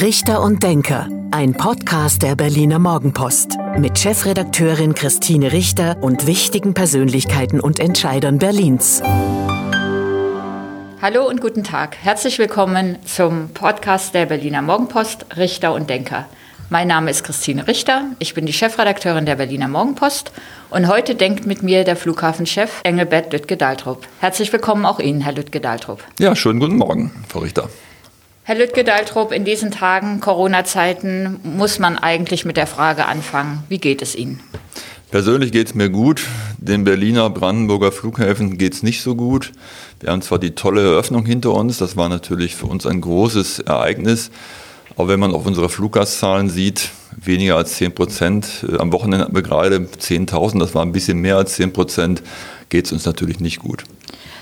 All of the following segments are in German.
Richter und Denker, ein Podcast der Berliner Morgenpost mit Chefredakteurin Christine Richter und wichtigen Persönlichkeiten und Entscheidern Berlins. Hallo und guten Tag. Herzlich willkommen zum Podcast der Berliner Morgenpost Richter und Denker. Mein Name ist Christine Richter, ich bin die Chefredakteurin der Berliner Morgenpost und heute denkt mit mir der Flughafenchef Engelbert Lüttke-Daltrup. Herzlich willkommen auch Ihnen, Herr Lüttke-Daltrup. Ja, schönen guten Morgen, Frau Richter. Herr Lüttke-Daltrup, in diesen Tagen, Corona-Zeiten, muss man eigentlich mit der Frage anfangen, wie geht es Ihnen? Persönlich geht es mir gut. Den Berliner Brandenburger Flughäfen geht es nicht so gut. Wir haben zwar die tolle Eröffnung hinter uns, das war natürlich für uns ein großes Ereignis. Aber wenn man auf unsere Fluggastzahlen sieht, weniger als 10 Prozent, äh, am Wochenende hatten wir gerade 10.000, das war ein bisschen mehr als 10 Prozent, geht es uns natürlich nicht gut.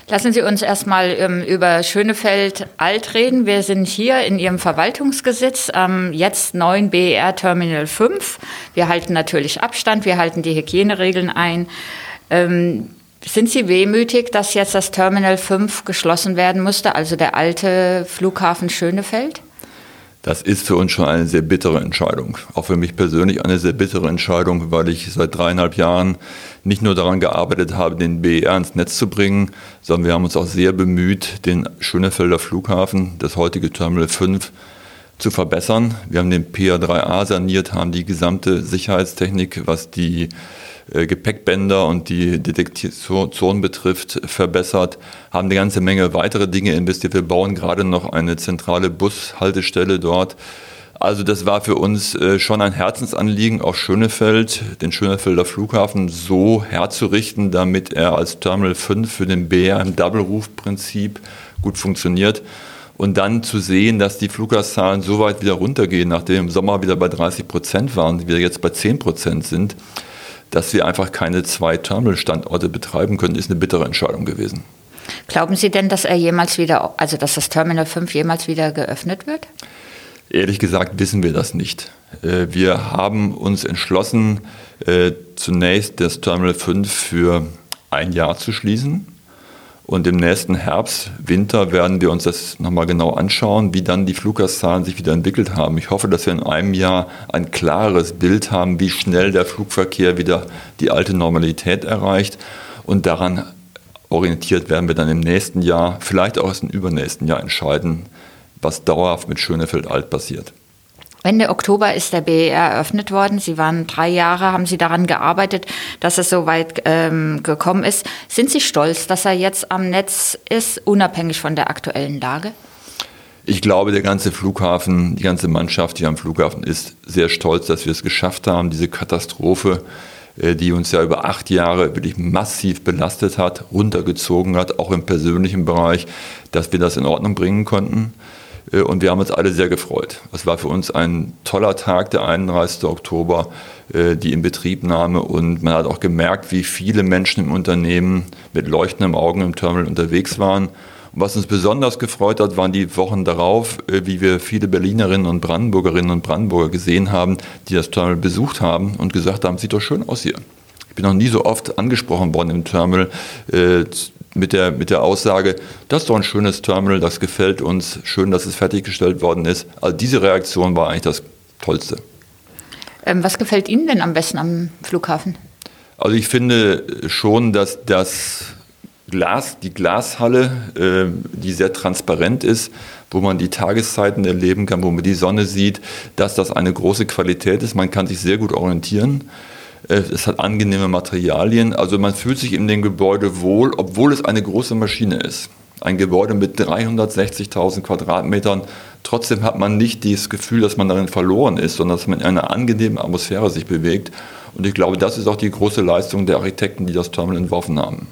Lassen Sie uns erstmal ähm, über Schönefeld Alt reden. Wir sind hier in Ihrem Verwaltungsgesetz, ähm, jetzt 9 BER Terminal 5. Wir halten natürlich Abstand, wir halten die Hygieneregeln ein. Ähm, sind Sie wehmütig, dass jetzt das Terminal 5 geschlossen werden musste, also der alte Flughafen Schönefeld? Das ist für uns schon eine sehr bittere Entscheidung. Auch für mich persönlich eine sehr bittere Entscheidung, weil ich seit dreieinhalb Jahren nicht nur daran gearbeitet habe, den BER ins Netz zu bringen, sondern wir haben uns auch sehr bemüht, den Schönefelder Flughafen, das heutige Terminal 5, zu verbessern. Wir haben den PA3A saniert, haben die gesamte Sicherheitstechnik, was die äh, Gepäckbänder und die Detektion betrifft, verbessert, haben eine ganze Menge weitere Dinge investiert. Wir bauen gerade noch eine zentrale Bushaltestelle dort. Also das war für uns äh, schon ein Herzensanliegen, auch Schönefeld, den Schönefelder Flughafen so herzurichten, damit er als Terminal 5 für den BR im Double-Ruf-Prinzip gut funktioniert. Und dann zu sehen, dass die Fluggastzahlen so weit wieder runtergehen, nachdem im Sommer wieder bei 30 Prozent waren, wir jetzt bei 10 Prozent sind, dass wir einfach keine zwei Terminal-Standorte betreiben können, ist eine bittere Entscheidung gewesen. Glauben Sie denn, dass er jemals wieder, also dass das Terminal 5 jemals wieder geöffnet wird? Ehrlich gesagt wissen wir das nicht. Äh, wir haben uns entschlossen, äh, zunächst das Terminal 5 für ein Jahr zu schließen. Und im nächsten Herbst, Winter werden wir uns das nochmal genau anschauen, wie dann die Fluggastzahlen sich wieder entwickelt haben. Ich hoffe, dass wir in einem Jahr ein klares Bild haben, wie schnell der Flugverkehr wieder die alte Normalität erreicht. Und daran orientiert werden wir dann im nächsten Jahr, vielleicht auch im übernächsten Jahr entscheiden, was dauerhaft mit Schönefeld alt passiert. Ende Oktober ist der BER eröffnet worden. Sie waren drei Jahre, haben Sie daran gearbeitet, dass es so weit ähm, gekommen ist. Sind Sie stolz, dass er jetzt am Netz ist, unabhängig von der aktuellen Lage? Ich glaube, der ganze Flughafen, die ganze Mannschaft, die am Flughafen ist, sehr stolz, dass wir es geschafft haben, diese Katastrophe, äh, die uns ja über acht Jahre wirklich massiv belastet hat, runtergezogen hat, auch im persönlichen Bereich, dass wir das in Ordnung bringen konnten. Äh, und wir haben uns alle sehr gefreut. Es war für uns ein toller Tag, der 31. Oktober, äh, die Inbetriebnahme. Und man hat auch gemerkt, wie viele Menschen im Unternehmen mit leuchtenden Augen im Terminal unterwegs waren. Und was uns besonders gefreut hat, waren die Wochen darauf, äh, wie wir viele Berlinerinnen und Brandenburgerinnen und Brandenburger gesehen haben, die das Terminal besucht haben und gesagt haben, sieht doch schön aus hier. Ich bin noch nie so oft angesprochen worden im Terminal mit der, mit der Aussage, das ist doch ein schönes Terminal, das gefällt uns, schön, dass es fertiggestellt worden ist. Also diese Reaktion war eigentlich das Tollste. Ähm, was gefällt Ihnen denn am besten am Flughafen? Also ich finde schon, dass das Glas, die Glashalle, äh, die sehr transparent ist, wo man die Tageszeiten erleben kann, wo man die Sonne sieht, dass das eine große Qualität ist. Man kann sich sehr gut orientieren. Es hat angenehme Materialien. Also man fühlt sich in dem Gebäude wohl, obwohl es eine große Maschine ist. Ein Gebäude mit 360.000 Quadratmetern. Trotzdem hat man nicht das Gefühl, dass man darin verloren ist, sondern dass man in einer angenehmen Atmosphäre sich bewegt. Und ich glaube, das ist auch die große Leistung der Architekten, die das Terminal entworfen haben.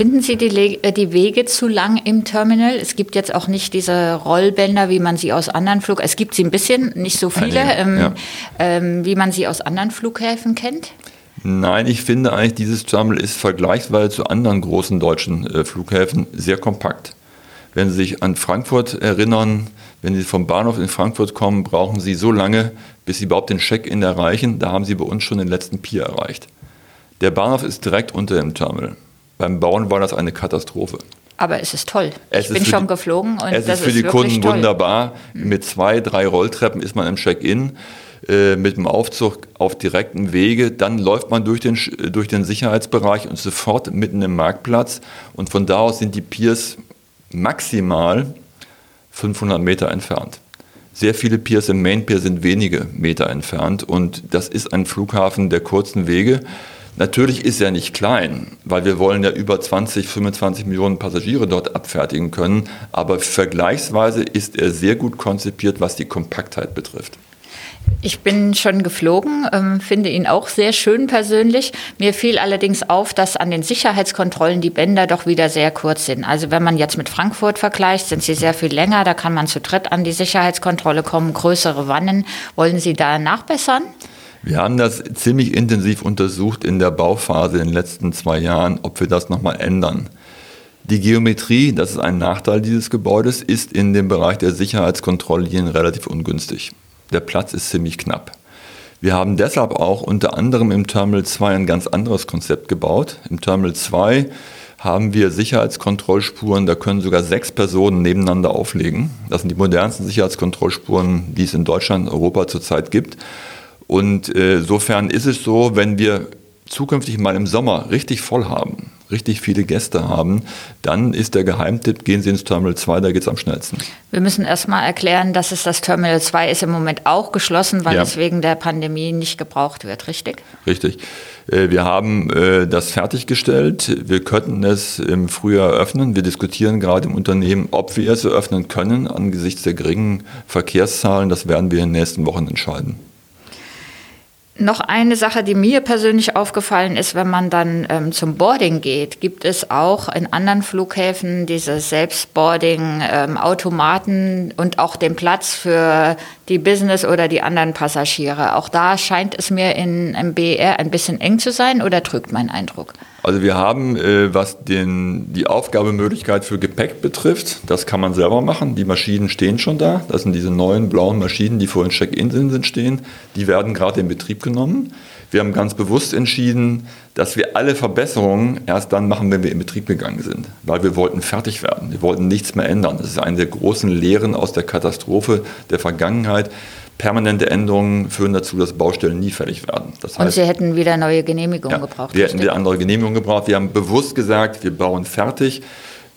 Finden Sie die, äh, die, Wege zu lang im Terminal? Es gibt jetzt auch nicht diese Rollbänder, wie man sie aus anderen Flug, es gibt sie ein bisschen, nicht so viele, ähm, ja. ähm, wie man sie aus anderen Flughäfen kennt. Nein, ich finde eigentlich, dieses Terminal ist vergleichsweise zu anderen großen deutschen äh, Flughäfen sehr kompakt. Wenn Sie sich an Frankfurt erinnern, wenn Sie vom Bahnhof in Frankfurt kommen, brauchen Sie so lange, bis Sie überhaupt den Check-in erreichen. Da haben Sie bei uns schon den letzten Pier erreicht. Der Bahnhof ist direkt unter dem Terminal. Beim Bauen war das eine Katastrophe. Aber es ist toll. Es ich bin schon die, geflogen und es das ist für die Kunden toll. wunderbar. Mit zwei, drei Rolltreppen ist man im Check-in äh, mit dem Aufzug auf direktem Wege. Dann läuft man durch den, durch den Sicherheitsbereich und sofort mitten im Marktplatz. Und von da aus sind die Piers maximal 500 Meter entfernt. Sehr viele Piers im Main Pier sind wenige Meter entfernt und das ist ein Flughafen der kurzen Wege. Natürlich ist er nicht klein, weil wir wollen ja über 20, 25 Millionen Passagiere dort abfertigen können, aber vergleichsweise ist er sehr gut konzipiert, was die Kompaktheit betrifft. Ich bin schon geflogen, ähm, finde ihn auch sehr schön persönlich. Mir fiel allerdings auf, dass an den Sicherheitskontrollen die Bänder doch wieder sehr kurz sind. Also wenn man jetzt mit Frankfurt vergleicht, sind sie sehr viel länger. Da kann man zu dritt an die Sicherheitskontrolle kommen, größere Wannen. Wollen Sie da nachbessern? Wir haben das ziemlich intensiv untersucht in der Bauphase in den letzten zwei Jahren, ob wir das nochmal ändern. Die Geometrie, das ist ein Nachteil dieses Gebäudes, ist in dem Bereich der Sicherheitskontrolllinien relativ ungünstig. Der Platz ist ziemlich knapp. Wir haben deshalb auch unter anderem im Terminal 2 ein ganz anderes Konzept gebaut. Im Terminal 2 haben wir Sicherheitskontrollspuren, da können sogar sechs Personen nebeneinander auflegen. Das sind die modernsten Sicherheitskontrollspuren, die es in Deutschland, Europa zurzeit gibt. Und äh, insofern ist es so, wenn wir zukünftig mal im Sommer richtig voll haben, richtig viele Gäste haben, dann ist der Geheimtipp, gehen Sie ins Terminal 2, da geht es am schnellsten. Wir müssen erstmal erklären, dass es das Terminal 2 ist im Moment auch geschlossen, weil ja. es wegen der Pandemie nicht gebraucht wird, richtig? Richtig. Äh, wir haben äh, das fertiggestellt. Wir könnten es im Frühjahr öffnen. Wir diskutieren gerade im Unternehmen, ob wir es eröffnen können angesichts der geringen Verkehrszahlen. Das werden wir in den nächsten Wochen entscheiden. Noch eine Sache, die mir persönlich aufgefallen ist, wenn man dann ähm, zum Boarding geht, gibt es auch in anderen Flughäfen diese Selbstboarding-Automaten ähm, und auch den Platz für die Business oder die anderen Passagiere. Auch da scheint es mir in, im BR ein bisschen eng zu sein oder trügt mein Eindruck? Also wir haben, äh, was den, die Aufgabemöglichkeit für Gepäck betrifft, das kann man selber machen. Die Maschinen stehen schon da. Das sind diese neuen blauen Maschinen, die vor den Check-in sind, stehen. Die werden gerade in Betrieb genommen. Wir haben ganz bewusst entschieden, dass wir alle Verbesserungen erst dann machen, wenn wir in Betrieb gegangen sind, weil wir wollten fertig werden. Wir wollten nichts mehr ändern. Das ist eine der großen Lehren aus der Katastrophe der Vergangenheit permanente Änderungen führen dazu, dass Baustellen nie fertig werden. Das heißt, Und Sie hätten wieder neue Genehmigungen ja, gebraucht? Wir hätten wieder andere Genehmigungen gebraucht. Wir haben bewusst gesagt, wir bauen fertig,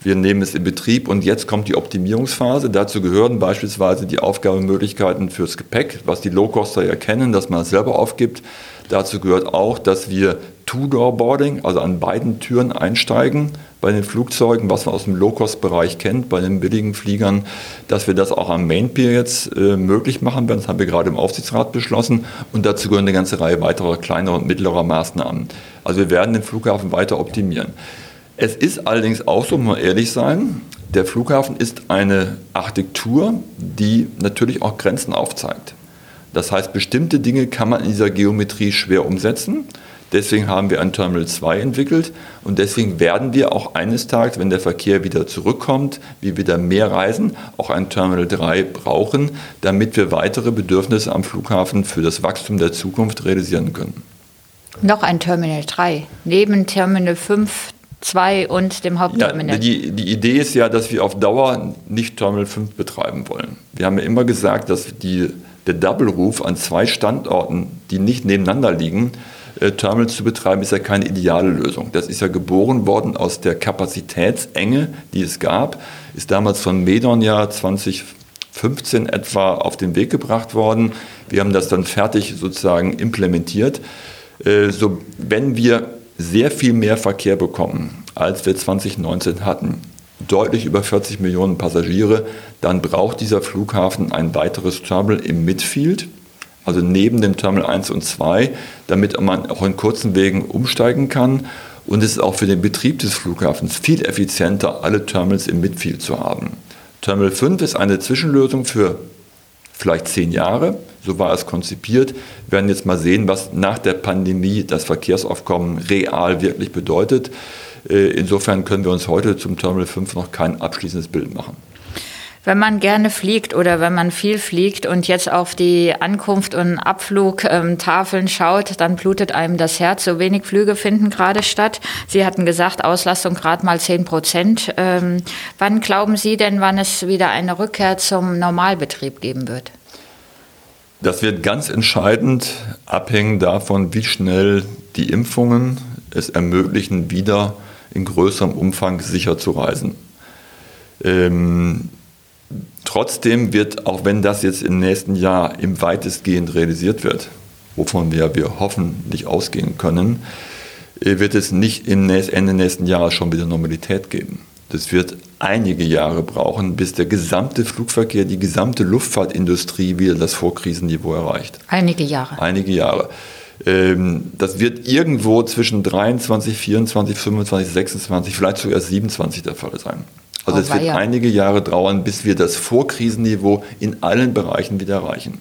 wir nehmen es in Betrieb und jetzt kommt die Optimierungsphase. Dazu gehören beispielsweise die Aufgabemöglichkeiten fürs Gepäck, was die Low-Coster ja kennen, dass man es selber aufgibt. Dazu gehört auch, dass wir Two-Door-Boarding, also an beiden Türen einsteigen bei den Flugzeugen, was man aus dem Low-Cost-Bereich kennt, bei den billigen Fliegern, dass wir das auch am Main Pier jetzt äh, möglich machen werden. Das haben wir gerade im Aufsichtsrat beschlossen. Und dazu gehören eine ganze Reihe weiterer kleinerer und mittlerer Maßnahmen. Also wir werden den Flughafen weiter optimieren. Es ist allerdings auch so, muss man ehrlich sein, der Flughafen ist eine Architektur, die natürlich auch Grenzen aufzeigt. Das heißt, bestimmte Dinge kann man in dieser Geometrie schwer umsetzen. Deswegen haben wir ein Terminal 2 entwickelt und deswegen werden wir auch eines Tages, wenn der Verkehr wieder zurückkommt, wir wieder mehr reisen, auch ein Terminal 3 brauchen, damit wir weitere Bedürfnisse am Flughafen für das Wachstum der Zukunft realisieren können. Noch ein Terminal 3, neben Terminal 5, 2 und dem Hauptterminal. Ja, die, die Idee ist ja, dass wir auf Dauer nicht Terminal 5 betreiben wollen. Wir haben ja immer gesagt, dass die, der Double-Ruf an zwei Standorten, die nicht nebeneinander liegen, äh, Terminals zu betreiben, ist ja keine ideale Lösung. Das ist ja geboren worden aus der Kapazitätsenge, die es gab, ist damals von Medon ja 2015 etwa auf den Weg gebracht worden. Wir haben das dann fertig sozusagen implementiert. Äh, so, wenn wir sehr viel mehr Verkehr bekommen, als wir 2019 hatten, deutlich über 40 Millionen Passagiere, dann braucht dieser Flughafen ein weiteres Terminal im Midfield also neben dem Terminal 1 und 2, damit man auch in kurzen Wegen umsteigen kann. Und es ist auch für den Betrieb des Flughafens viel effizienter, alle Terminals im Midfield zu haben. Terminal 5 ist eine Zwischenlösung für vielleicht zehn Jahre. So war es konzipiert. Wir werden jetzt mal sehen, was nach der Pandemie das Verkehrsaufkommen real wirklich bedeutet. Äh, insofern können wir uns heute zum Terminal 5 noch kein abschließendes Bild machen. Wenn man gerne fliegt oder wenn man viel fliegt und jetzt auf die Ankunft- und Abflugtafeln schaut, dann blutet einem das Herz. So wenig Flüge finden gerade statt. Sie hatten gesagt, Auslastung gerade mal 10 Prozent. Ähm, wann glauben Sie denn, wann es wieder eine Rückkehr zum Normalbetrieb geben wird? Das wird ganz entscheidend abhängen davon, wie schnell die Impfungen es ermöglichen, wieder in größerem Umfang sicher zu reisen. Ähm, Trotzdem wird, auch wenn das jetzt im nächsten Jahr im weitestgehend realisiert wird, wovon wir, wir hoffentlich ausgehen können, äh, wird es nicht im Ende nächsten Jahres schon wieder Normalität geben. Das wird einige Jahre brauchen, bis der gesamte Flugverkehr, die gesamte Luftfahrtindustrie wieder das Vorkrisenniveau erreicht. Einige Jahre. Einige Jahre. Ähm, das wird irgendwo zwischen 23, 24, 25, 26, vielleicht sogar 27 der Fall sein. Also oh, es wird ja. einige Jahre dauern, bis wir das Vorkrisenniveau in allen Bereichen wieder erreichen.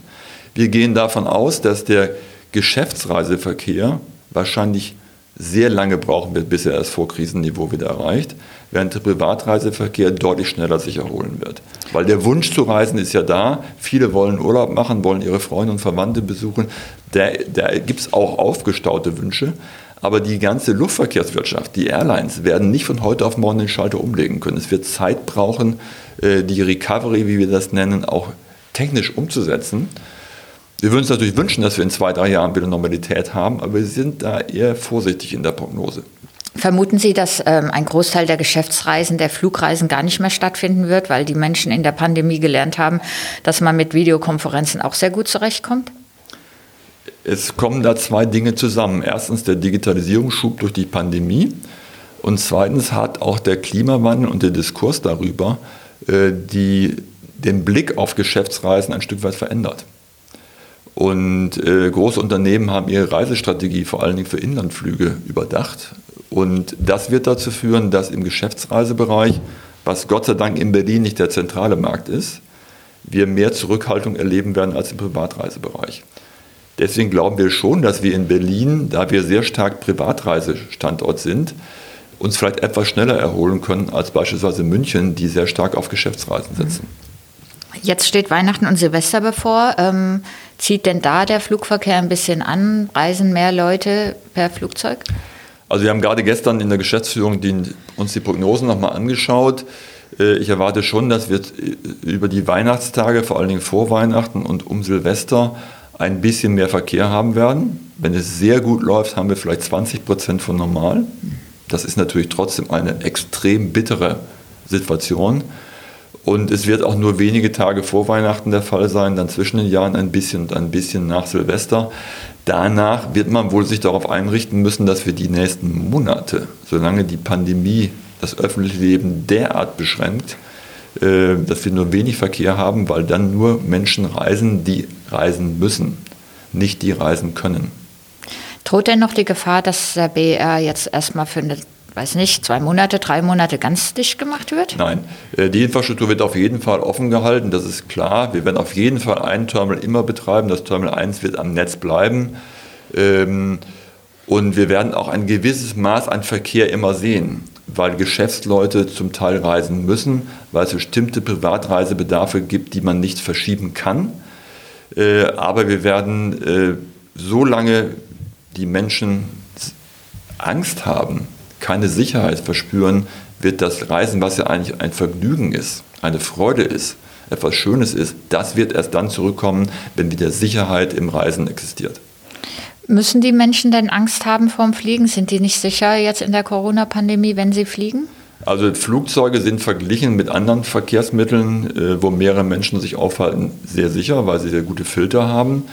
Wir gehen davon aus, dass der Geschäftsreiseverkehr wahrscheinlich sehr lange brauchen wird, bis er das Vorkrisenniveau wieder erreicht, während der Privatreiseverkehr deutlich schneller sich erholen wird. Weil der Wunsch zu reisen ist ja da. Viele wollen Urlaub machen, wollen ihre Freunde und Verwandte besuchen. Da, da gibt es auch aufgestaute Wünsche. Aber die ganze Luftverkehrswirtschaft, die Airlines, werden nicht von heute auf morgen den Schalter umlegen können. Es wird Zeit brauchen, äh, die Recovery, wie wir das nennen, auch technisch umzusetzen. Wir würden uns natürlich wünschen, dass wir in zwei, drei Jahren wieder Normalität haben, aber wir sind da eher vorsichtig in der Prognose. Vermuten Sie, dass ähm, ein Großteil der Geschäftsreisen, der Flugreisen gar nicht mehr stattfinden wird, weil die Menschen in der Pandemie gelernt haben, dass man mit Videokonferenzen auch sehr gut zurechtkommt? Es kommen da zwei Dinge zusammen. Erstens der Digitalisierungsschub durch die Pandemie und zweitens hat auch der Klimawandel und der Diskurs darüber äh, die, den Blick auf Geschäftsreisen ein Stück weit verändert. Und äh, große Unternehmen haben ihre Reisestrategie vor allen Dingen für Inlandflüge überdacht. Und das wird dazu führen, dass im Geschäftsreisebereich, was Gott sei Dank in Berlin nicht der zentrale Markt ist, wir mehr Zurückhaltung erleben werden als im Privatreisebereich. Deswegen glauben wir schon, dass wir in Berlin, da wir sehr stark Privatreisestandort sind, uns vielleicht etwas schneller erholen können als beispielsweise München, die sehr stark auf Geschäftsreisen setzen. Jetzt steht Weihnachten und Silvester bevor. Ähm, zieht denn da der Flugverkehr ein bisschen an? Reisen mehr Leute per Flugzeug? Also wir haben gerade gestern in der Geschäftsführung die, uns die Prognosen nochmal angeschaut. Äh, ich erwarte schon, dass wir über die Weihnachtstage, vor allen Dingen vor Weihnachten und um Silvester, ein bisschen mehr Verkehr haben werden. Wenn es sehr gut läuft, haben wir vielleicht 20 Prozent von normal. Das ist natürlich trotzdem eine extrem bittere Situation. Und es wird auch nur wenige Tage vor Weihnachten der Fall sein, dann zwischen den Jahren ein bisschen und ein bisschen nach Silvester. Danach wird man wohl sich darauf einrichten müssen, dass wir die nächsten Monate, solange die Pandemie das öffentliche Leben derart beschränkt, äh, dass wir nur wenig Verkehr haben, weil dann nur Menschen reisen, die reisen müssen, nicht die reisen können. Droht denn noch die Gefahr, dass der BR jetzt erstmal für eine weiß nicht, zwei Monate, drei Monate ganz dicht gemacht wird? Nein, äh, die Infrastruktur wird auf jeden Fall offen gehalten, das ist klar. Wir werden auf jeden Fall ein Terminal immer betreiben. Das Terminal 1 wird am Netz bleiben. Ähm, und wir werden auch ein gewisses Maß an Verkehr immer sehen weil Geschäftsleute zum Teil reisen müssen, weil es bestimmte Privatreisebedarfe gibt, die man nicht verschieben kann. Äh, aber wir werden, äh, solange die Menschen Angst haben, keine Sicherheit verspüren, wird das Reisen, was ja eigentlich ein Vergnügen ist, eine Freude ist, etwas Schönes ist, das wird erst dann zurückkommen, wenn wieder Sicherheit im Reisen existiert. Müssen die Menschen denn Angst haben vorm Fliegen? Sind die nicht sicher jetzt in der Corona-Pandemie, wenn sie fliegen? Also Flugzeuge sind verglichen mit anderen Verkehrsmitteln, äh, wo mehrere Menschen sich aufhalten, sehr sicher, weil sie sehr gute Filter haben.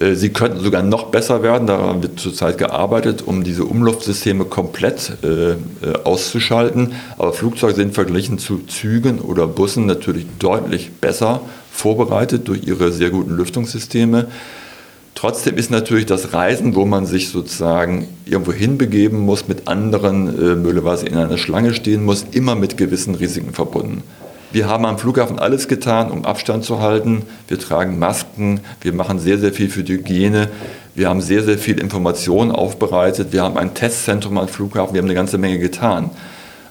Äh, sie könnten sogar noch besser werden, daran wird zurzeit gearbeitet, um diese Umluftsysteme komplett äh, auszuschalten. Aber Flugzeuge sind verglichen zu Zügen oder Bussen natürlich deutlich besser vorbereitet durch ihre sehr guten Lüftungssysteme. Trotzdem ist natürlich das Reisen, wo man sich sozusagen irgendwo hinbegeben muss, mit anderen äh, möglicherweise in einer Schlange stehen muss, immer mit gewissen Risiken verbunden. Wir haben am Flughafen alles getan, um Abstand zu halten. Wir tragen Masken, wir machen sehr, sehr viel für die Hygiene. Wir haben sehr, sehr viel Informationen aufbereitet. Wir haben ein Testzentrum am Flughafen, wir haben eine ganze Menge getan.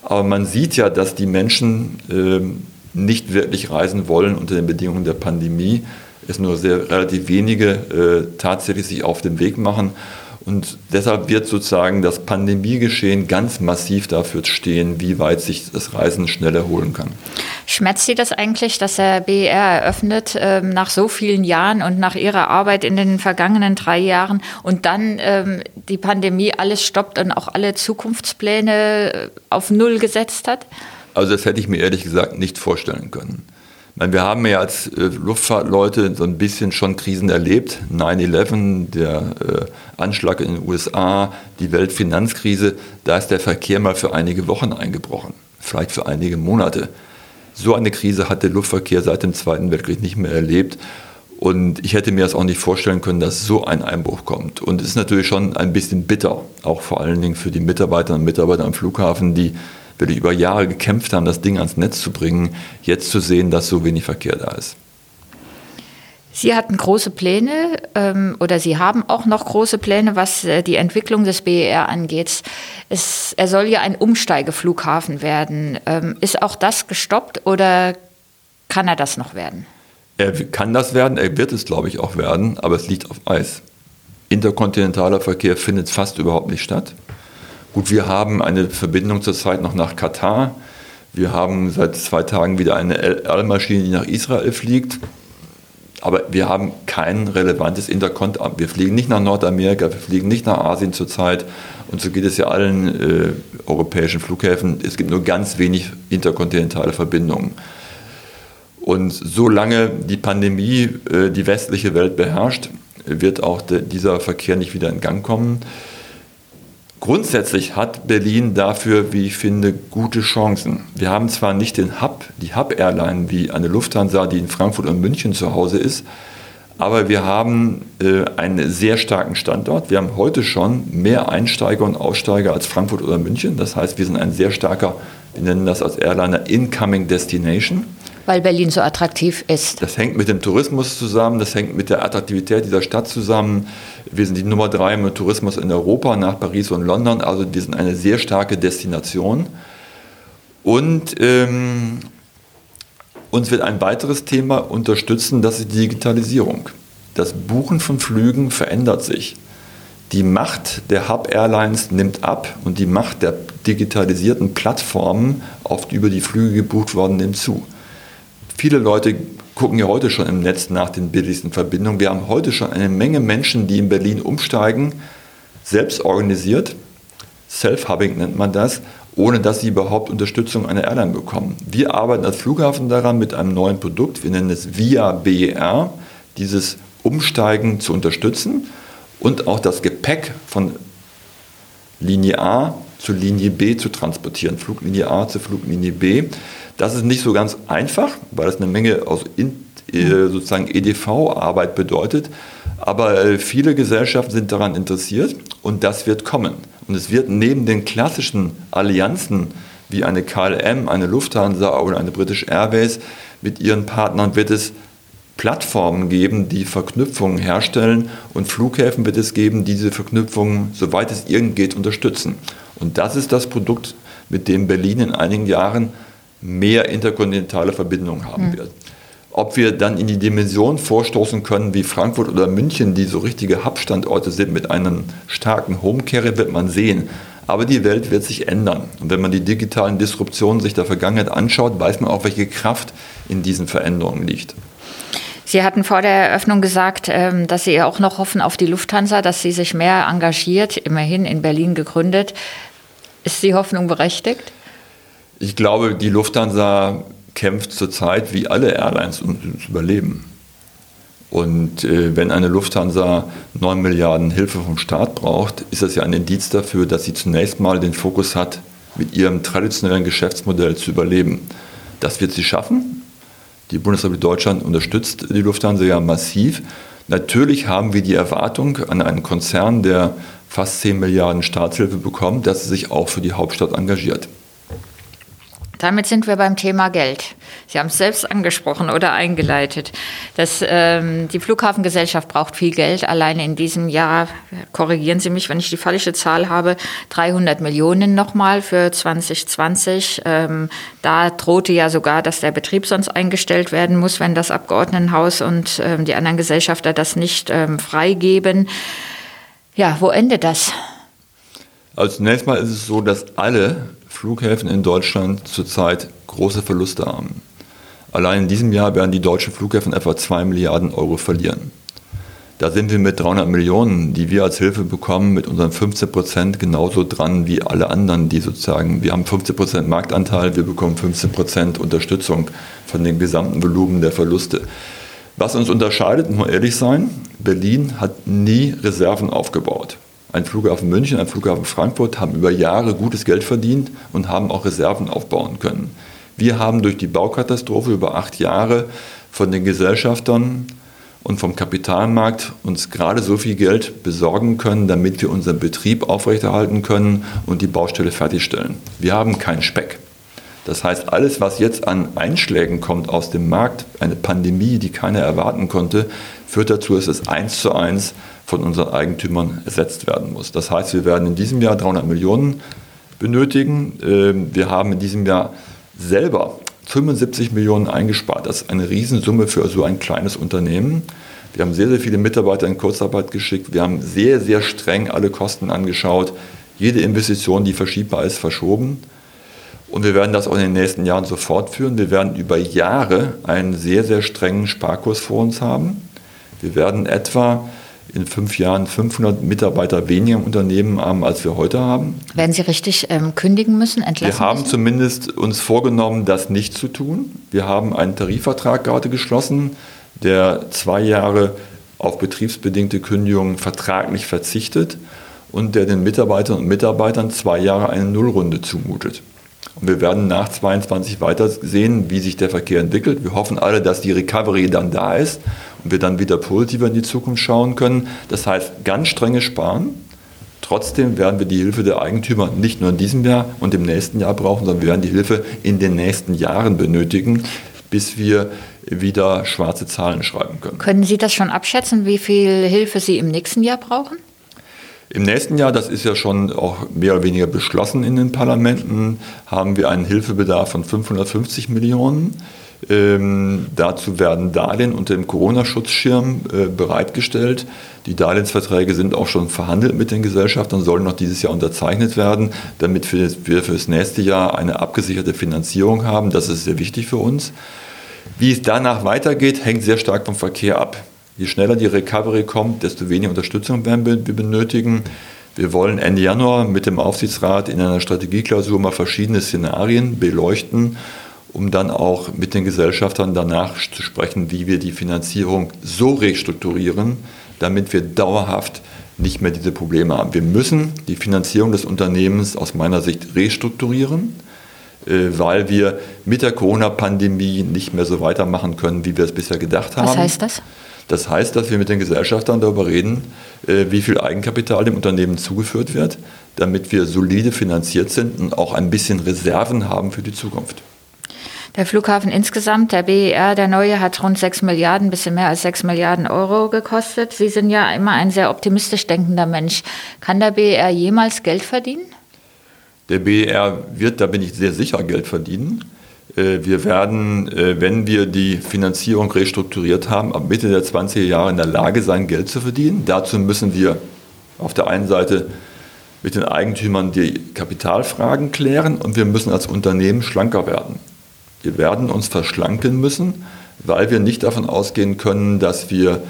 Aber man sieht ja, dass die Menschen äh, nicht wirklich reisen wollen unter den Bedingungen der Pandemie. Es nur sehr relativ wenige äh, tatsächlich sich auf den Weg machen. Und deshalb wird sozusagen das Pandemiegeschehen ganz massiv dafür stehen, wie weit sich das Reisen schnell erholen kann. Schmerzt Sie das eigentlich, dass der BER eröffnet ähm, nach so vielen Jahren und nach Ihrer Arbeit in den vergangenen drei Jahren und dann ähm, die Pandemie alles stoppt und auch alle Zukunftspläne äh, auf Null gesetzt hat? Also das hätte ich mir ehrlich gesagt nicht vorstellen können. Meine, wir haben ja als äh, Luftfahrtleute so ein bisschen schon Krisen erlebt. 9-11, der äh, Anschlag in den USA, die Weltfinanzkrise, da ist der Verkehr mal für einige Wochen eingebrochen, vielleicht für einige Monate. So eine Krise hat der Luftverkehr seit dem Zweiten Weltkrieg nicht mehr erlebt. Und ich hätte mir das auch nicht vorstellen können, dass so ein Einbruch kommt. Und es ist natürlich schon ein bisschen bitter, auch vor allen Dingen für die Mitarbeiterinnen und Mitarbeiter am Flughafen, die wirklich über Jahre gekämpft haben, das Ding ans Netz zu bringen, jetzt zu sehen, dass so wenig Verkehr da ist. Sie hatten große Pläne ähm, oder Sie haben auch noch große Pläne, was äh, die Entwicklung des BER angeht. Es, er soll ja ein Umsteigeflughafen werden. Ähm, ist auch das gestoppt oder kann er das noch werden? Er kann das werden, er wird es, glaube ich, auch werden, aber es liegt auf Eis. Interkontinentaler Verkehr findet fast überhaupt nicht statt. Gut, wir haben eine Verbindung zurzeit noch nach Katar. Wir haben seit zwei Tagen wieder eine L-Maschine, die nach Israel fliegt. Aber wir haben kein relevantes Interkont. Wir fliegen nicht nach Nordamerika, wir fliegen nicht nach Asien zurzeit. Und so geht es ja allen äh, europäischen Flughäfen. Es gibt nur ganz wenig interkontinentale Verbindungen. Und solange die Pandemie äh, die westliche Welt beherrscht, wird auch de, dieser Verkehr nicht wieder in Gang kommen. Grundsätzlich hat Berlin dafür, wie ich finde, gute Chancen. Wir haben zwar nicht den Hub, die Hub-Airline wie eine Lufthansa, die in Frankfurt und München zu Hause ist, aber wir haben äh, einen sehr starken Standort. Wir haben heute schon mehr Einsteiger und Aussteiger als Frankfurt oder München. Das heißt, wir sind ein sehr starker, wir nennen das als Airliner Incoming Destination. Weil Berlin so attraktiv ist. Das hängt mit dem Tourismus zusammen, das hängt mit der Attraktivität dieser Stadt zusammen. Wir sind die Nummer drei im Tourismus in Europa nach Paris und London, also wir sind eine sehr starke Destination. Und ähm, uns wird ein weiteres Thema unterstützen, das ist die Digitalisierung. Das Buchen von Flügen verändert sich. Die Macht der Hub Airlines nimmt ab und die Macht der digitalisierten Plattformen, die über die Flüge gebucht worden, nimmt zu. Viele Leute gucken ja heute schon im Netz nach den billigsten Verbindungen. Wir haben heute schon eine Menge Menschen, die in Berlin umsteigen, selbst organisiert. Self-Hubbing nennt man das, ohne dass sie überhaupt Unterstützung einer Airline bekommen. Wir arbeiten als Flughafen daran mit einem neuen Produkt, wir nennen es VIA BER, dieses Umsteigen zu unterstützen und auch das Gepäck von Linie A zu Linie B zu transportieren, Fluglinie A zu Fluglinie B. Das ist nicht so ganz einfach, weil es eine Menge aus äh, sozusagen EDV-Arbeit bedeutet. Aber äh, viele Gesellschaften sind daran interessiert und das wird kommen. Und es wird neben den klassischen Allianzen wie eine KLM, eine Lufthansa oder eine British Airways mit ihren Partnern wird es Plattformen geben, die Verknüpfungen herstellen und Flughäfen wird es geben, die diese Verknüpfungen, soweit es irgend geht, unterstützen. Und das ist das Produkt, mit dem Berlin in einigen Jahren mehr interkontinentale Verbindungen haben mhm. wird. Ob wir dann in die Dimension vorstoßen können wie Frankfurt oder München, die so richtige Hub-Standorte sind mit einem starken Home-Carrier, wird man sehen. Aber die Welt wird sich ändern. Und wenn man die digitalen Disruptionen sich der Vergangenheit anschaut, weiß man auch, welche Kraft in diesen Veränderungen liegt. Sie hatten vor der Eröffnung gesagt, ähm, dass Sie auch noch hoffen auf die Lufthansa, dass sie sich mehr engagiert, immerhin in Berlin gegründet. Ist die Hoffnung berechtigt? Ich glaube, die Lufthansa kämpft zurzeit wie alle Airlines ums Überleben. Und äh, wenn eine Lufthansa 9 Milliarden Hilfe vom Staat braucht, ist das ja ein Indiz dafür, dass sie zunächst mal den Fokus hat, mit ihrem traditionellen Geschäftsmodell zu überleben. Das wird sie schaffen. Die Bundesrepublik Deutschland unterstützt die Lufthansa ja massiv. Natürlich haben wir die Erwartung an einen Konzern, der fast 10 Milliarden Staatshilfe bekommt, dass er sich auch für die Hauptstadt engagiert. Damit sind wir beim Thema Geld. Sie haben es selbst angesprochen oder eingeleitet. Das, ähm, die Flughafengesellschaft braucht viel Geld. Alleine in diesem Jahr, korrigieren Sie mich, wenn ich die falsche Zahl habe, 300 Millionen nochmal für 2020. Ähm, da drohte ja sogar, dass der Betrieb sonst eingestellt werden muss, wenn das Abgeordnetenhaus und ähm, die anderen Gesellschafter das nicht ähm, freigeben. Ja, wo endet das? Also zunächst mal ist es so, dass alle Flughäfen in Deutschland zurzeit große Verluste haben. Allein in diesem Jahr werden die deutschen Flughäfen etwa 2 Milliarden Euro verlieren. Da sind wir mit 300 Millionen, die wir als Hilfe bekommen, mit unseren 15 Prozent genauso dran wie alle anderen, die sozusagen, wir haben 15 Prozent Marktanteil, wir bekommen 15 Prozent Unterstützung von dem gesamten Volumen der Verluste. Was uns unterscheidet, muss man ehrlich sein, Berlin hat nie Reserven aufgebaut. Ein Flughafen München, ein Flughafen Frankfurt haben über Jahre gutes Geld verdient und haben auch Reserven aufbauen können. Wir haben durch die Baukatastrophe über acht Jahre von den Gesellschaftern und vom Kapitalmarkt uns gerade so viel Geld besorgen können, damit wir unseren Betrieb aufrechterhalten können und die Baustelle fertigstellen. Wir haben keinen Speck. Das heißt, alles, was jetzt an Einschlägen kommt aus dem Markt, eine Pandemie, die keiner erwarten konnte, führt dazu, dass es eins zu eins von unseren Eigentümern ersetzt werden muss. Das heißt, wir werden in diesem Jahr 300 Millionen benötigen. Ähm, wir haben in diesem Jahr selber 75 Millionen eingespart. Das ist eine Riesensumme für so ein kleines Unternehmen. Wir haben sehr, sehr viele Mitarbeiter in Kurzarbeit geschickt. Wir haben sehr, sehr streng alle Kosten angeschaut. Jede Investition, die verschiebbar ist, verschoben. Und wir werden das auch in den nächsten Jahren so fortführen. Wir werden über Jahre einen sehr, sehr strengen Sparkurs vor uns haben. Wir werden etwa in fünf Jahren 500 Mitarbeiter weniger im Unternehmen haben, als wir heute haben. Werden Sie richtig ähm, kündigen müssen, entlassen Wir haben müssen? zumindest uns vorgenommen, das nicht zu tun. Wir haben einen Tarifvertrag gerade geschlossen, der zwei Jahre auf betriebsbedingte Kündigungen vertraglich verzichtet und der den Mitarbeiterinnen und Mitarbeitern zwei Jahre eine Nullrunde zumutet. Und wir werden nach 22 weiter sehen, wie sich der Verkehr entwickelt. Wir hoffen alle, dass die Recovery dann da ist und wir dann wieder positiver in die Zukunft schauen können. Das heißt, ganz strenge Sparen. Trotzdem werden wir die Hilfe der Eigentümer nicht nur in diesem Jahr und im nächsten Jahr brauchen, sondern wir werden die Hilfe in den nächsten Jahren benötigen, bis wir wieder schwarze Zahlen schreiben können. Können Sie das schon abschätzen, wie viel Hilfe Sie im nächsten Jahr brauchen? Im nächsten Jahr, das ist ja schon auch mehr oder weniger beschlossen in den Parlamenten, haben wir einen Hilfebedarf von 550 Millionen. Ähm, dazu werden Darlehen unter dem Corona-Schutzschirm äh, bereitgestellt. Die Darlehensverträge sind auch schon verhandelt mit den Gesellschaftern, sollen noch dieses Jahr unterzeichnet werden, damit wir für das nächste Jahr eine abgesicherte Finanzierung haben. Das ist sehr wichtig für uns. Wie es danach weitergeht, hängt sehr stark vom Verkehr ab. Je schneller die Recovery kommt, desto weniger Unterstützung werden wir benötigen. Wir wollen Ende Januar mit dem Aufsichtsrat in einer Strategieklausur mal verschiedene Szenarien beleuchten, um dann auch mit den Gesellschaftern danach zu sprechen, wie wir die Finanzierung so restrukturieren, damit wir dauerhaft nicht mehr diese Probleme haben. Wir müssen die Finanzierung des Unternehmens aus meiner Sicht restrukturieren, äh, weil wir mit der Corona-Pandemie nicht mehr so weitermachen können, wie wir es bisher gedacht haben. Was heißt das? Das heißt, dass wir mit den Gesellschaftern darüber reden, äh, wie viel Eigenkapital dem Unternehmen zugeführt wird, damit wir solide finanziert sind und auch ein bisschen Reserven haben für die Zukunft. Der Flughafen insgesamt, der BER, der neue, hat rund 6 Milliarden, ein bisschen mehr als 6 Milliarden Euro gekostet. Sie sind ja immer ein sehr optimistisch denkender Mensch. Kann der BER jemals Geld verdienen? Der BER wird, da bin ich sehr sicher, Geld verdienen. Äh, wir werden, äh, wenn wir die Finanzierung restrukturiert haben, ab Mitte der 20er Jahre in der Lage sein, Geld zu verdienen. Dazu müssen wir auf der einen Seite mit den Eigentümern die Kapitalfragen klären und wir müssen als Unternehmen schlanker werden. Wir werden uns verschlanken müssen, weil wir nicht davon ausgehen können, dass wir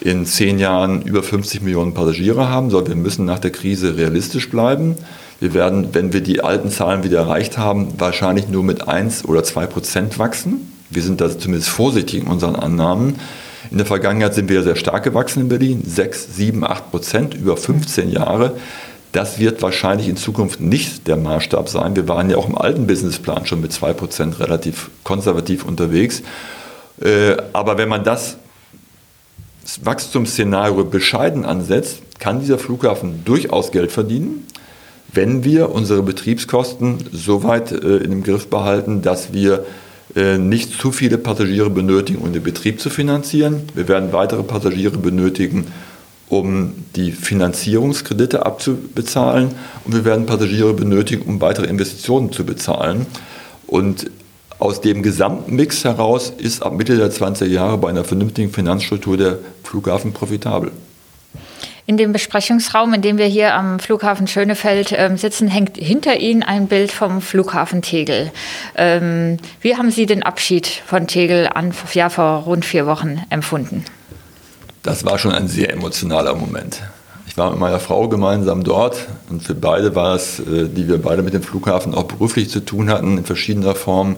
in zehn Jahren über 50 Millionen Passagiere haben, sondern wir müssen nach der Krise realistisch bleiben. Wir werden, wenn wir die alten Zahlen wieder erreicht haben, wahrscheinlich nur mit 1 oder 2 Prozent wachsen. Wir sind da zumindest vorsichtig in unseren Annahmen. In der Vergangenheit sind wir sehr stark gewachsen in Berlin, 6, 7, 8 Prozent über 15 Jahre. Das wird wahrscheinlich in Zukunft nicht der Maßstab sein. Wir waren ja auch im alten Businessplan schon mit 2 Prozent relativ konservativ unterwegs. Äh, aber wenn man das Wachstumsszenario bescheiden ansetzt, kann dieser Flughafen durchaus Geld verdienen wenn wir unsere Betriebskosten so weit äh, in Griff behalten, dass wir äh, nicht zu viele Passagiere benötigen, um den Betrieb zu finanzieren. Wir werden weitere Passagiere benötigen, um die Finanzierungskredite abzubezahlen und wir werden Passagiere benötigen, um weitere Investitionen zu bezahlen. Und aus dem Gesamtmix heraus ist ab Mitte der 20er Jahre bei einer vernünftigen Finanzstruktur der Flughafen profitabel. In dem Besprechungsraum, in dem wir hier am Flughafen Schönefeld ähm, sitzen, hängt hinter Ihnen ein Bild vom Flughafen Tegel. Ähm, wie haben Sie den Abschied von Tegel an, ja, vor rund vier Wochen empfunden? Das war schon ein sehr emotionaler Moment. Ich war mit meiner Frau gemeinsam dort und für beide war es, äh, die wir beide mit dem Flughafen auch beruflich zu tun hatten, in verschiedener Form,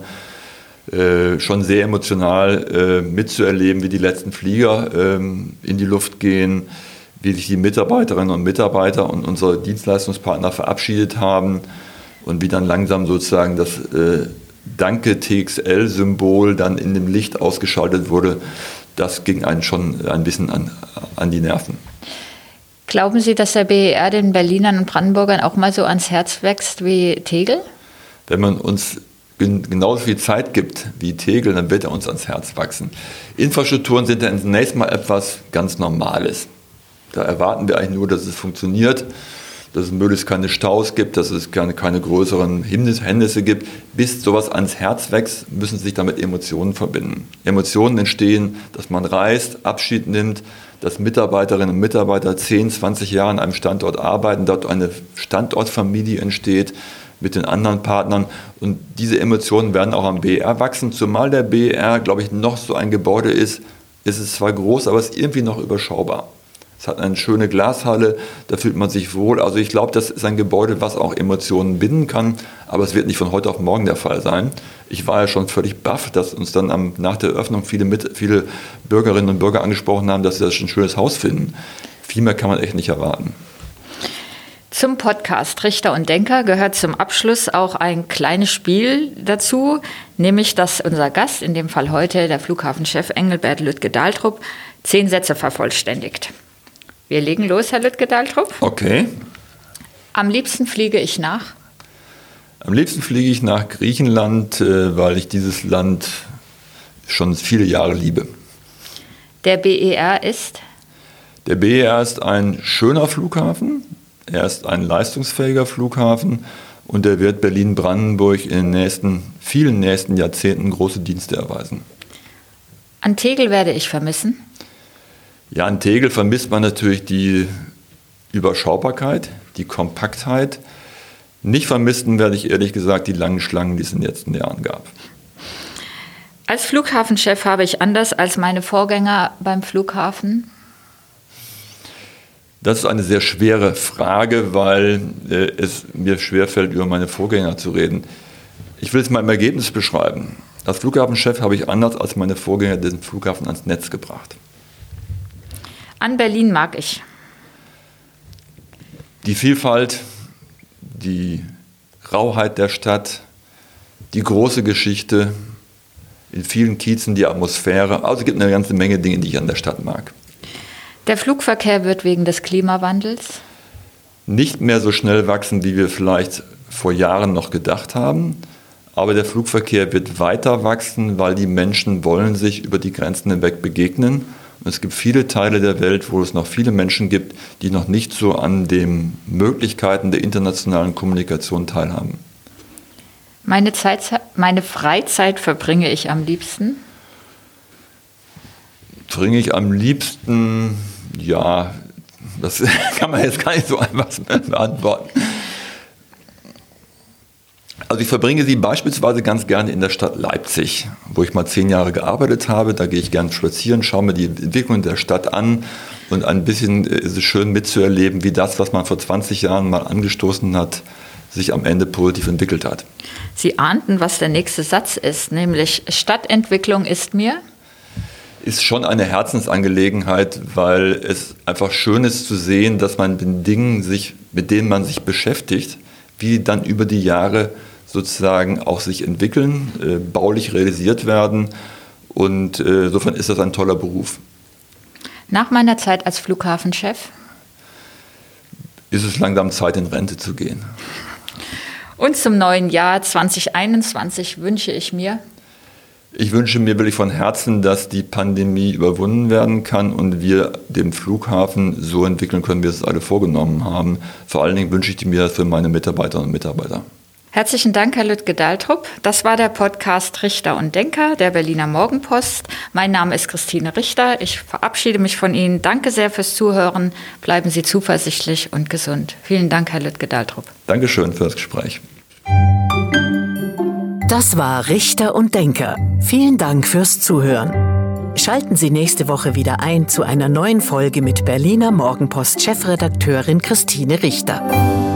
äh, schon sehr emotional äh, mitzuerleben, wie die letzten Flieger ähm, in die Luft gehen, wie sich die Mitarbeiterinnen und Mitarbeiter und unsere Dienstleistungspartner verabschiedet haben und wie dann langsam sozusagen das äh, Danke TXL-Symbol dann in dem Licht ausgeschaltet wurde, das ging einen schon ein bisschen an, an die Nerven. Glauben Sie, dass der BER den Berlinern und Brandenburgern auch mal so ans Herz wächst wie Tegel? Wenn man uns genauso viel Zeit gibt wie Tegel, dann wird er uns ans Herz wachsen. Infrastrukturen sind dann zunächst mal etwas ganz Normales. Da erwarten wir eigentlich nur, dass es funktioniert, dass es möglichst keine Staus gibt, dass es keine, keine größeren Hindernisse gibt. Bis sowas ans Herz wächst, müssen sich damit Emotionen verbinden. Emotionen entstehen, dass man reist, Abschied nimmt, dass Mitarbeiterinnen und Mitarbeiter 10, 20 Jahre an einem Standort arbeiten, dort eine Standortfamilie entsteht mit den anderen Partnern. Und diese Emotionen werden auch am BR wachsen, zumal der BR, glaube ich, noch so ein Gebäude ist. Es ist zwar groß, aber es ist irgendwie noch überschaubar. Es hat eine schöne Glashalle, da fühlt man sich wohl. Also ich glaube, das ist ein Gebäude, was auch Emotionen binden kann, aber es wird nicht von heute auf morgen der Fall sein. Ich war ja schon völlig baff, dass uns dann am, nach der Eröffnung viele, mit, viele Bürgerinnen und Bürger angesprochen haben, dass sie das ein schönes Haus finden. Viel mehr kann man echt nicht erwarten. Zum Podcast Richter und Denker gehört zum Abschluss auch ein kleines Spiel dazu, nämlich dass unser Gast, in dem Fall heute der Flughafenchef Engelbert Lüttke-Dahltrup, zehn Sätze vervollständigt. Wir legen los, Herr Lüttke-Dahltrup. Okay. Am liebsten fliege ich nach? Am liebsten fliege ich nach Griechenland, äh, weil ich dieses Land schon viele Jahre liebe. Der BER ist? Der BER ist ein schöner Flughafen, er ist ein leistungsfähiger Flughafen und er wird Berlin-Brandenburg in den nächsten, vielen nächsten Jahrzehnten große Dienste erweisen. An Tegel werde ich vermissen? Ja, an Tegel vermisst man natürlich die Überschaubarkeit, die Kompaktheit. Nicht vermissen werde ich ehrlich gesagt die langen Schlangen, die es in den letzten Jahren gab. Als Flughafenchef habe ich anders als meine Vorgänger beim Flughafen. Das ist eine sehr schwere Frage, weil äh, es mir schwerfällt, über meine Vorgänger zu reden. Ich will es mal im Ergebnis beschreiben. Als Flughafenchef habe ich anders als meine Vorgänger den Flughafen ans Netz gebracht. An Berlin mag ich. Die Vielfalt, die Rauheit der Stadt, die große Geschichte, in vielen Kiezen die Atmosphäre. Also es gibt eine ganze Menge Dinge, die ich an der Stadt mag. Der Flugverkehr wird wegen des Klimawandels nicht mehr so schnell wachsen, wie wir vielleicht vor Jahren noch gedacht haben. Aber der Flugverkehr wird weiter wachsen, weil die Menschen wollen sich über die Grenzen hinweg begegnen es gibt viele Teile der Welt, wo es noch viele Menschen gibt, die noch nicht so an den Möglichkeiten der internationalen Kommunikation teilhaben. Meine, Zeit, meine Freizeit verbringe ich am liebsten? Verbringe ich am liebsten, ja, das kann man jetzt gar nicht so einfach beantworten. Also ich verbringe sie beispielsweise ganz gerne in der Stadt Leipzig, wo ich mal zehn Jahre gearbeitet habe. Da gehe ich gerne spazieren, schaue mir die Entwicklung der Stadt an und ein bisschen äh, ist es schön mitzuerleben, wie das, was man vor 20 Jahren mal angestoßen hat, sich am Ende positiv entwickelt hat. Sie ahnten, was der nächste Satz ist, nämlich Stadtentwicklung ist mir? Ist schon eine Herzensangelegenheit, weil es einfach schön ist zu sehen, dass man mit Dingen sich, mit denen man sich beschäftigt, wie dann über die Jahre sozusagen auch sich entwickeln, äh, baulich realisiert werden. Und äh, insofern ist das ein toller Beruf. Nach meiner Zeit als Flughafenchef? ist es langsam Zeit, in Rente zu gehen. Und zum neuen Jahr 2021 wünsche ich mir. Ich wünsche mir wirklich von Herzen, dass die Pandemie überwunden werden kann und wir den Flughafen so entwickeln können, wie wir es alle vorgenommen haben. Vor allen Dingen wünsche ich mir das für meine Mitarbeiterinnen und Mitarbeiter. Herzlichen Dank, Herr Lüttke-Daltrup. Das war der Podcast Richter und Denker der Berliner Morgenpost. Mein Name ist Christine Richter. Ich verabschiede mich von Ihnen. Danke sehr fürs Zuhören. Bleiben Sie zuversichtlich und gesund. Vielen Dank, Herr Lüttke-Daltrup. Dankeschön für das Gespräch. Das war Richter und Denker. Vielen Dank fürs Zuhören. Schalten Sie nächste Woche wieder ein zu einer neuen Folge mit Berliner Morgenpost-Chefredakteurin Christine Richter.